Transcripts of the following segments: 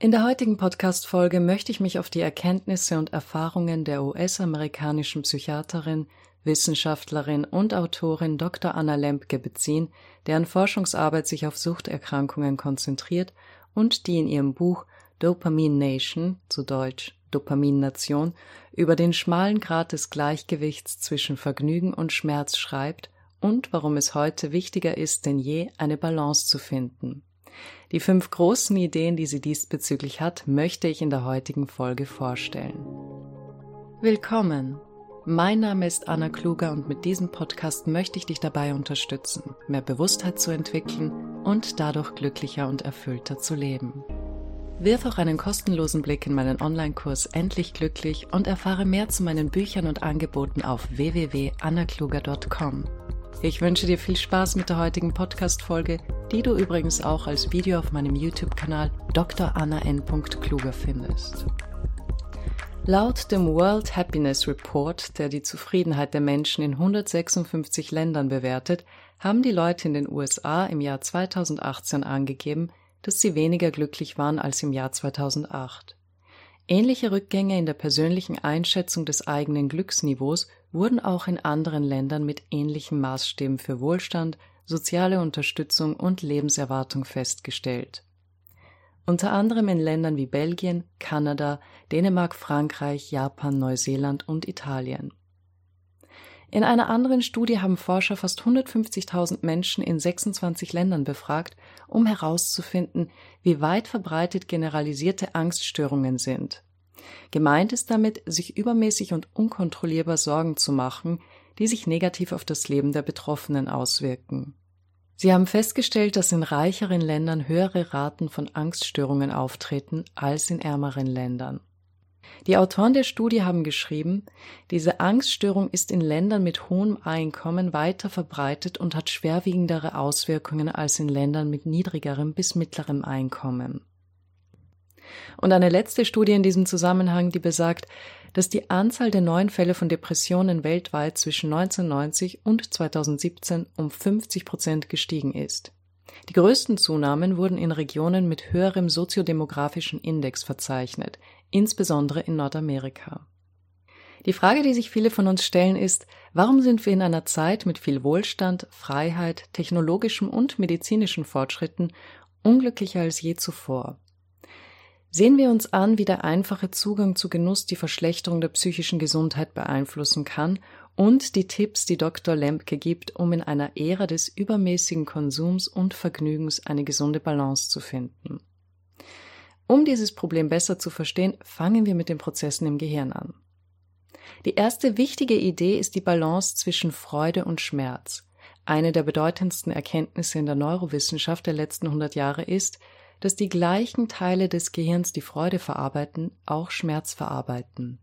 In der heutigen Podcast-Folge möchte ich mich auf die Erkenntnisse und Erfahrungen der US-amerikanischen Psychiaterin, Wissenschaftlerin und Autorin Dr. Anna Lempke beziehen, deren Forschungsarbeit sich auf Suchterkrankungen konzentriert und die in ihrem Buch Dopamine Nation, zu Deutsch Dopaminnation, über den schmalen Grad des Gleichgewichts zwischen Vergnügen und Schmerz schreibt und warum es heute wichtiger ist denn je, eine Balance zu finden. Die fünf großen Ideen, die sie diesbezüglich hat, möchte ich in der heutigen Folge vorstellen. Willkommen! Mein Name ist Anna Kluger und mit diesem Podcast möchte ich dich dabei unterstützen, mehr Bewusstheit zu entwickeln und dadurch glücklicher und erfüllter zu leben. Wirf auch einen kostenlosen Blick in meinen Online-Kurs Endlich Glücklich und erfahre mehr zu meinen Büchern und Angeboten auf www.annakluger.com. Ich wünsche dir viel Spaß mit der heutigen Podcast-Folge, die du übrigens auch als Video auf meinem YouTube-Kanal Dr. Anna N. Kluger findest. Laut dem World Happiness Report, der die Zufriedenheit der Menschen in 156 Ländern bewertet, haben die Leute in den USA im Jahr 2018 angegeben, dass sie weniger glücklich waren als im Jahr 2008. Ähnliche Rückgänge in der persönlichen Einschätzung des eigenen Glücksniveaus wurden auch in anderen Ländern mit ähnlichen Maßstäben für Wohlstand, soziale Unterstützung und Lebenserwartung festgestellt. Unter anderem in Ländern wie Belgien, Kanada, Dänemark, Frankreich, Japan, Neuseeland und Italien. In einer anderen Studie haben Forscher fast 150.000 Menschen in 26 Ländern befragt, um herauszufinden, wie weit verbreitet generalisierte Angststörungen sind. Gemeint ist damit, sich übermäßig und unkontrollierbar Sorgen zu machen, die sich negativ auf das Leben der Betroffenen auswirken. Sie haben festgestellt, dass in reicheren Ländern höhere Raten von Angststörungen auftreten als in ärmeren Ländern. Die Autoren der Studie haben geschrieben, diese Angststörung ist in Ländern mit hohem Einkommen weiter verbreitet und hat schwerwiegendere Auswirkungen als in Ländern mit niedrigerem bis mittlerem Einkommen. Und eine letzte Studie in diesem Zusammenhang, die besagt, dass die Anzahl der neuen Fälle von Depressionen weltweit zwischen 1990 und 2017 um 50 Prozent gestiegen ist. Die größten Zunahmen wurden in Regionen mit höherem soziodemografischen Index verzeichnet, insbesondere in Nordamerika. Die Frage, die sich viele von uns stellen, ist, warum sind wir in einer Zeit mit viel Wohlstand, Freiheit, technologischem und medizinischen Fortschritten unglücklicher als je zuvor? Sehen wir uns an, wie der einfache Zugang zu Genuss die Verschlechterung der psychischen Gesundheit beeinflussen kann und die Tipps, die Dr. Lempke gibt, um in einer Ära des übermäßigen Konsums und Vergnügens eine gesunde Balance zu finden. Um dieses Problem besser zu verstehen, fangen wir mit den Prozessen im Gehirn an. Die erste wichtige Idee ist die Balance zwischen Freude und Schmerz. Eine der bedeutendsten Erkenntnisse in der Neurowissenschaft der letzten 100 Jahre ist, dass die gleichen Teile des Gehirns, die Freude verarbeiten, auch Schmerz verarbeiten.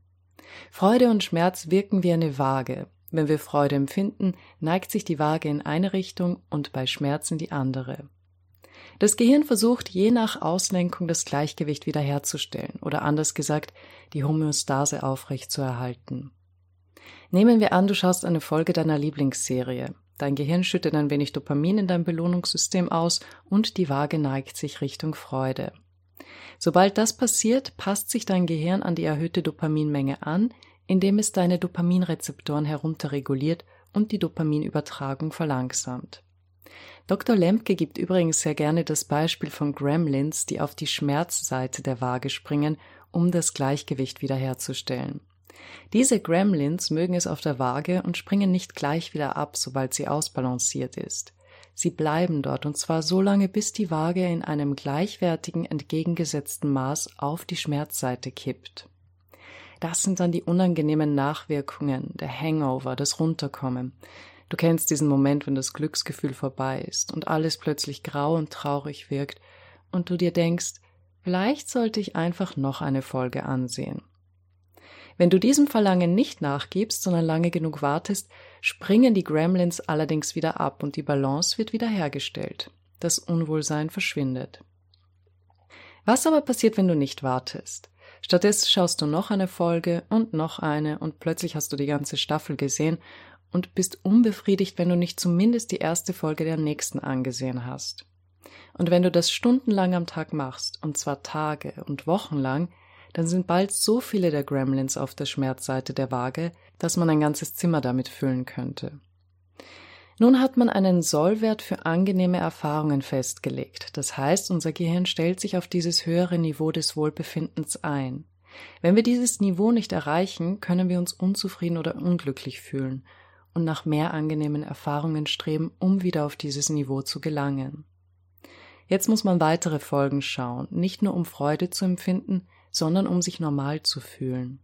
Freude und Schmerz wirken wie eine Waage. Wenn wir Freude empfinden, neigt sich die Waage in eine Richtung und bei Schmerz in die andere. Das Gehirn versucht je nach Auslenkung das Gleichgewicht wiederherzustellen oder anders gesagt, die Homöostase aufrechtzuerhalten. Nehmen wir an, du schaust eine Folge deiner Lieblingsserie. Dein Gehirn schüttet ein wenig Dopamin in dein Belohnungssystem aus und die Waage neigt sich Richtung Freude. Sobald das passiert, passt sich dein Gehirn an die erhöhte Dopaminmenge an, indem es deine Dopaminrezeptoren herunterreguliert und die Dopaminübertragung verlangsamt. Dr. Lemke gibt übrigens sehr gerne das Beispiel von Gremlins, die auf die Schmerzseite der Waage springen, um das Gleichgewicht wiederherzustellen. Diese Gremlins mögen es auf der Waage und springen nicht gleich wieder ab, sobald sie ausbalanciert ist. Sie bleiben dort und zwar so lange, bis die Waage in einem gleichwertigen entgegengesetzten Maß auf die Schmerzseite kippt. Das sind dann die unangenehmen Nachwirkungen, der Hangover, das Runterkommen. Du kennst diesen Moment, wenn das Glücksgefühl vorbei ist und alles plötzlich grau und traurig wirkt und du dir denkst, vielleicht sollte ich einfach noch eine Folge ansehen. Wenn du diesem Verlangen nicht nachgibst, sondern lange genug wartest, springen die Gremlins allerdings wieder ab und die Balance wird wiederhergestellt. Das Unwohlsein verschwindet. Was aber passiert, wenn du nicht wartest? Stattdessen schaust du noch eine Folge und noch eine und plötzlich hast du die ganze Staffel gesehen und bist unbefriedigt, wenn du nicht zumindest die erste Folge der nächsten angesehen hast. Und wenn du das stundenlang am Tag machst, und zwar Tage und Wochen lang, dann sind bald so viele der Gremlins auf der Schmerzseite der Waage, dass man ein ganzes Zimmer damit füllen könnte. Nun hat man einen Sollwert für angenehme Erfahrungen festgelegt. Das heißt, unser Gehirn stellt sich auf dieses höhere Niveau des Wohlbefindens ein. Wenn wir dieses Niveau nicht erreichen, können wir uns unzufrieden oder unglücklich fühlen und nach mehr angenehmen Erfahrungen streben, um wieder auf dieses Niveau zu gelangen. Jetzt muss man weitere Folgen schauen, nicht nur um Freude zu empfinden, sondern um sich normal zu fühlen.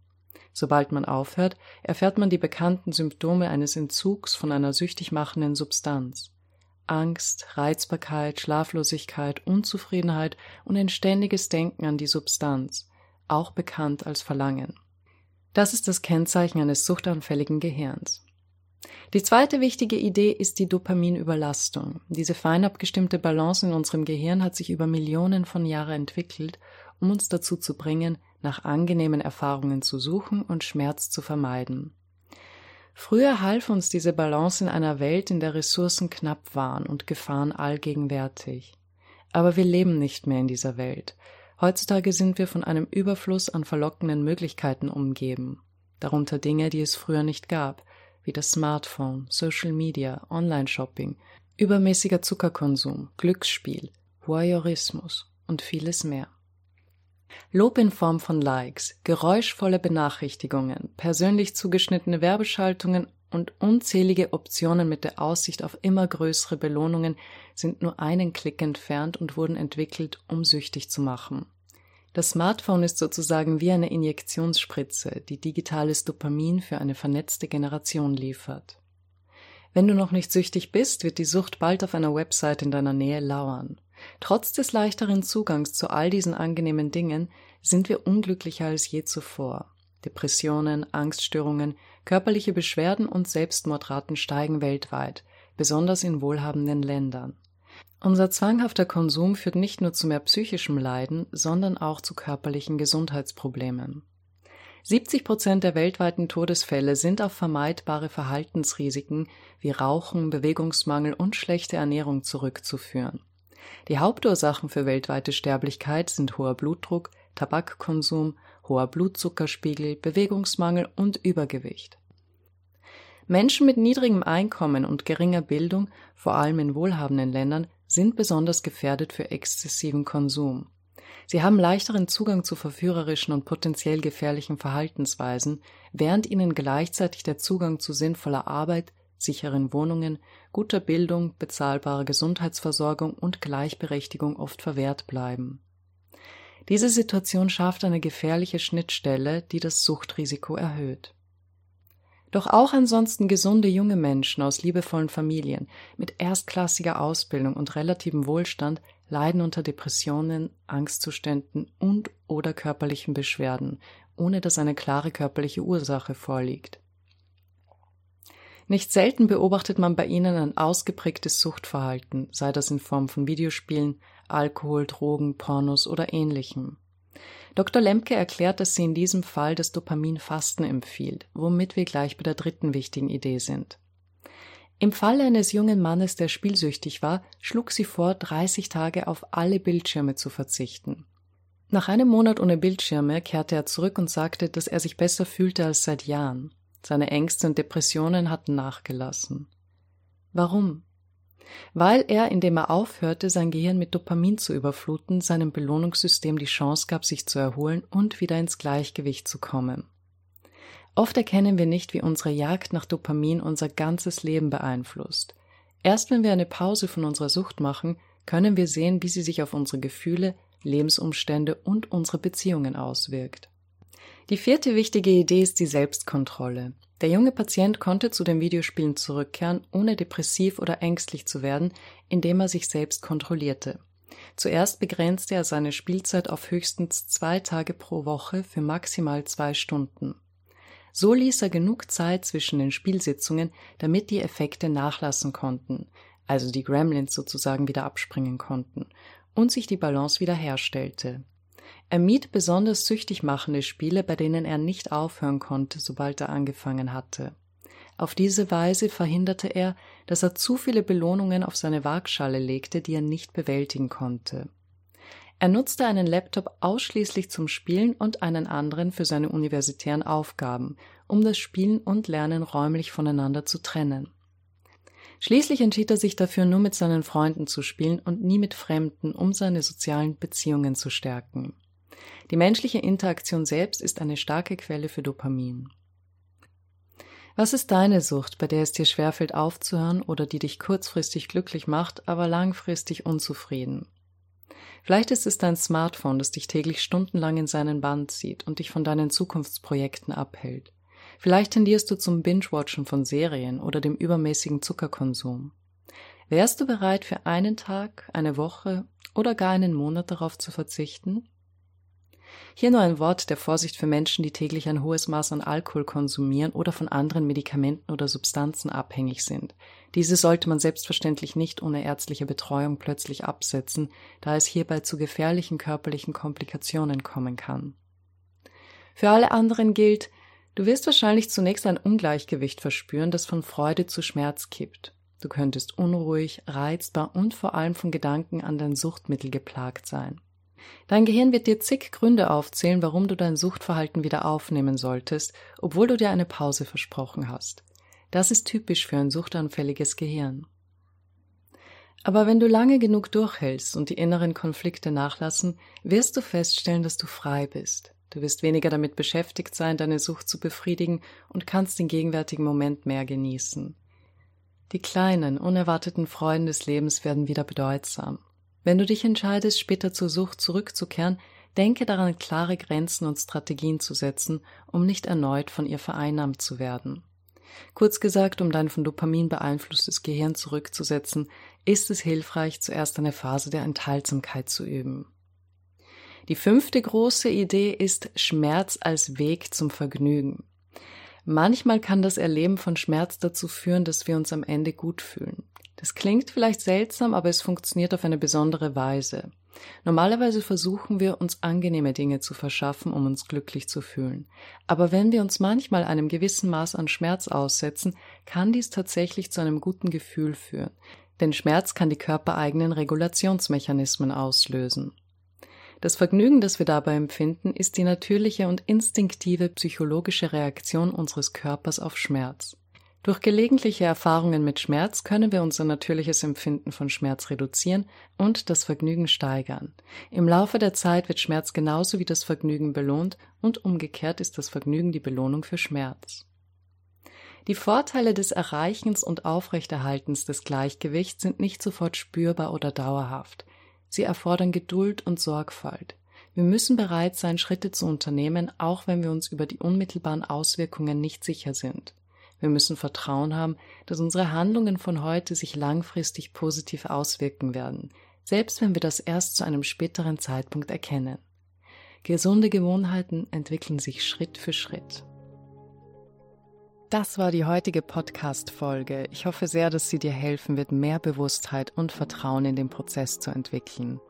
Sobald man aufhört, erfährt man die bekannten Symptome eines Entzugs von einer süchtig machenden Substanz. Angst, Reizbarkeit, Schlaflosigkeit, Unzufriedenheit und ein ständiges Denken an die Substanz, auch bekannt als Verlangen. Das ist das Kennzeichen eines suchtanfälligen Gehirns. Die zweite wichtige Idee ist die Dopaminüberlastung. Diese fein abgestimmte Balance in unserem Gehirn hat sich über Millionen von Jahren entwickelt, um uns dazu zu bringen, nach angenehmen Erfahrungen zu suchen und Schmerz zu vermeiden. Früher half uns diese Balance in einer Welt, in der Ressourcen knapp waren und Gefahren allgegenwärtig. Aber wir leben nicht mehr in dieser Welt. Heutzutage sind wir von einem Überfluss an verlockenden Möglichkeiten umgeben, darunter Dinge, die es früher nicht gab, wie das Smartphone, Social Media, Online-Shopping, übermäßiger Zuckerkonsum, Glücksspiel, Voyeurismus und vieles mehr. Lob in Form von Likes, geräuschvolle Benachrichtigungen, persönlich zugeschnittene Werbeschaltungen und unzählige Optionen mit der Aussicht auf immer größere Belohnungen sind nur einen Klick entfernt und wurden entwickelt, um süchtig zu machen. Das Smartphone ist sozusagen wie eine Injektionsspritze, die digitales Dopamin für eine vernetzte Generation liefert. Wenn du noch nicht süchtig bist, wird die Sucht bald auf einer Website in deiner Nähe lauern. Trotz des leichteren Zugangs zu all diesen angenehmen Dingen sind wir unglücklicher als je zuvor. Depressionen, Angststörungen, körperliche Beschwerden und Selbstmordraten steigen weltweit, besonders in wohlhabenden Ländern. Unser zwanghafter Konsum führt nicht nur zu mehr psychischem Leiden, sondern auch zu körperlichen Gesundheitsproblemen. 70 Prozent der weltweiten Todesfälle sind auf vermeidbare Verhaltensrisiken wie Rauchen, Bewegungsmangel und schlechte Ernährung zurückzuführen. Die Hauptursachen für weltweite Sterblichkeit sind hoher Blutdruck, Tabakkonsum, hoher Blutzuckerspiegel, Bewegungsmangel und Übergewicht. Menschen mit niedrigem Einkommen und geringer Bildung, vor allem in wohlhabenden Ländern, sind besonders gefährdet für exzessiven Konsum. Sie haben leichteren Zugang zu verführerischen und potenziell gefährlichen Verhaltensweisen, während ihnen gleichzeitig der Zugang zu sinnvoller Arbeit, sicheren Wohnungen, guter Bildung, bezahlbarer Gesundheitsversorgung und Gleichberechtigung oft verwehrt bleiben. Diese Situation schafft eine gefährliche Schnittstelle, die das Suchtrisiko erhöht. Doch auch ansonsten gesunde junge Menschen aus liebevollen Familien mit erstklassiger Ausbildung und relativem Wohlstand leiden unter Depressionen, Angstzuständen und oder körperlichen Beschwerden, ohne dass eine klare körperliche Ursache vorliegt. Nicht selten beobachtet man bei ihnen ein ausgeprägtes Suchtverhalten, sei das in Form von Videospielen, Alkohol, Drogen, Pornos oder ähnlichem. Dr. Lemke erklärt, dass sie in diesem Fall das Dopaminfasten empfiehlt, womit wir gleich bei der dritten wichtigen Idee sind. Im Fall eines jungen Mannes, der spielsüchtig war, schlug sie vor, 30 Tage auf alle Bildschirme zu verzichten. Nach einem Monat ohne Bildschirme kehrte er zurück und sagte, dass er sich besser fühlte als seit Jahren. Seine Ängste und Depressionen hatten nachgelassen. Warum? weil er, indem er aufhörte, sein Gehirn mit Dopamin zu überfluten, seinem Belohnungssystem die Chance gab, sich zu erholen und wieder ins Gleichgewicht zu kommen. Oft erkennen wir nicht, wie unsere Jagd nach Dopamin unser ganzes Leben beeinflusst. Erst wenn wir eine Pause von unserer Sucht machen, können wir sehen, wie sie sich auf unsere Gefühle, Lebensumstände und unsere Beziehungen auswirkt. Die vierte wichtige Idee ist die Selbstkontrolle. Der junge Patient konnte zu den Videospielen zurückkehren, ohne depressiv oder ängstlich zu werden, indem er sich selbst kontrollierte. Zuerst begrenzte er seine Spielzeit auf höchstens zwei Tage pro Woche für maximal zwei Stunden. So ließ er genug Zeit zwischen den Spielsitzungen, damit die Effekte nachlassen konnten, also die Gremlins sozusagen wieder abspringen konnten, und sich die Balance wiederherstellte. Er mied besonders süchtig machende Spiele, bei denen er nicht aufhören konnte, sobald er angefangen hatte. Auf diese Weise verhinderte er, dass er zu viele Belohnungen auf seine Waagschale legte, die er nicht bewältigen konnte. Er nutzte einen Laptop ausschließlich zum Spielen und einen anderen für seine universitären Aufgaben, um das Spielen und Lernen räumlich voneinander zu trennen. Schließlich entschied er sich dafür, nur mit seinen Freunden zu spielen und nie mit Fremden, um seine sozialen Beziehungen zu stärken. Die menschliche Interaktion selbst ist eine starke Quelle für Dopamin. Was ist deine Sucht, bei der es dir schwerfällt aufzuhören oder die dich kurzfristig glücklich macht, aber langfristig unzufrieden? Vielleicht ist es dein Smartphone, das dich täglich stundenlang in seinen Band zieht und dich von deinen Zukunftsprojekten abhält. Vielleicht tendierst du zum Binge-Watchen von Serien oder dem übermäßigen Zuckerkonsum. Wärst du bereit, für einen Tag, eine Woche oder gar einen Monat darauf zu verzichten? Hier nur ein Wort der Vorsicht für Menschen, die täglich ein hohes Maß an Alkohol konsumieren oder von anderen Medikamenten oder Substanzen abhängig sind. Diese sollte man selbstverständlich nicht ohne ärztliche Betreuung plötzlich absetzen, da es hierbei zu gefährlichen körperlichen Komplikationen kommen kann. Für alle anderen gilt, du wirst wahrscheinlich zunächst ein Ungleichgewicht verspüren, das von Freude zu Schmerz kippt. Du könntest unruhig, reizbar und vor allem von Gedanken an dein Suchtmittel geplagt sein. Dein Gehirn wird dir zig Gründe aufzählen, warum du dein Suchtverhalten wieder aufnehmen solltest, obwohl du dir eine Pause versprochen hast. Das ist typisch für ein suchtanfälliges Gehirn. Aber wenn du lange genug durchhältst und die inneren Konflikte nachlassen, wirst du feststellen, dass du frei bist. Du wirst weniger damit beschäftigt sein, deine Sucht zu befriedigen und kannst den gegenwärtigen Moment mehr genießen. Die kleinen, unerwarteten Freuden des Lebens werden wieder bedeutsam. Wenn du dich entscheidest, später zur Sucht zurückzukehren, denke daran, klare Grenzen und Strategien zu setzen, um nicht erneut von ihr vereinnahmt zu werden. Kurz gesagt, um dein von Dopamin beeinflusstes Gehirn zurückzusetzen, ist es hilfreich, zuerst eine Phase der Enthaltsamkeit zu üben. Die fünfte große Idee ist Schmerz als Weg zum Vergnügen. Manchmal kann das Erleben von Schmerz dazu führen, dass wir uns am Ende gut fühlen. Das klingt vielleicht seltsam, aber es funktioniert auf eine besondere Weise. Normalerweise versuchen wir, uns angenehme Dinge zu verschaffen, um uns glücklich zu fühlen. Aber wenn wir uns manchmal einem gewissen Maß an Schmerz aussetzen, kann dies tatsächlich zu einem guten Gefühl führen. Denn Schmerz kann die körpereigenen Regulationsmechanismen auslösen. Das Vergnügen, das wir dabei empfinden, ist die natürliche und instinktive psychologische Reaktion unseres Körpers auf Schmerz. Durch gelegentliche Erfahrungen mit Schmerz können wir unser natürliches Empfinden von Schmerz reduzieren und das Vergnügen steigern. Im Laufe der Zeit wird Schmerz genauso wie das Vergnügen belohnt und umgekehrt ist das Vergnügen die Belohnung für Schmerz. Die Vorteile des Erreichens und Aufrechterhaltens des Gleichgewichts sind nicht sofort spürbar oder dauerhaft. Sie erfordern Geduld und Sorgfalt. Wir müssen bereit sein, Schritte zu unternehmen, auch wenn wir uns über die unmittelbaren Auswirkungen nicht sicher sind. Wir müssen Vertrauen haben, dass unsere Handlungen von heute sich langfristig positiv auswirken werden, selbst wenn wir das erst zu einem späteren Zeitpunkt erkennen. Gesunde Gewohnheiten entwickeln sich Schritt für Schritt. Das war die heutige Podcast-Folge. Ich hoffe sehr, dass sie dir helfen wird, mehr Bewusstheit und Vertrauen in den Prozess zu entwickeln.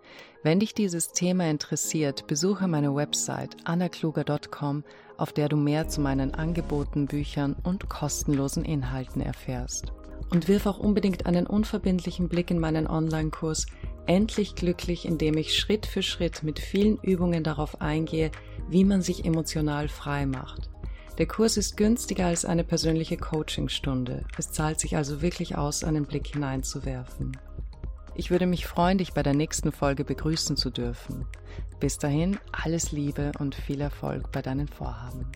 Wenn dich dieses Thema interessiert, besuche meine Website annakluger.com, auf der du mehr zu meinen Angeboten, Büchern und kostenlosen Inhalten erfährst. Und wirf auch unbedingt einen unverbindlichen Blick in meinen Online-Kurs Endlich glücklich, in dem ich Schritt für Schritt mit vielen Übungen darauf eingehe, wie man sich emotional frei macht. Der Kurs ist günstiger als eine persönliche Coachingstunde. Es zahlt sich also wirklich aus, einen Blick hineinzuwerfen. Ich würde mich freuen, dich bei der nächsten Folge begrüßen zu dürfen. Bis dahin alles Liebe und viel Erfolg bei deinen Vorhaben.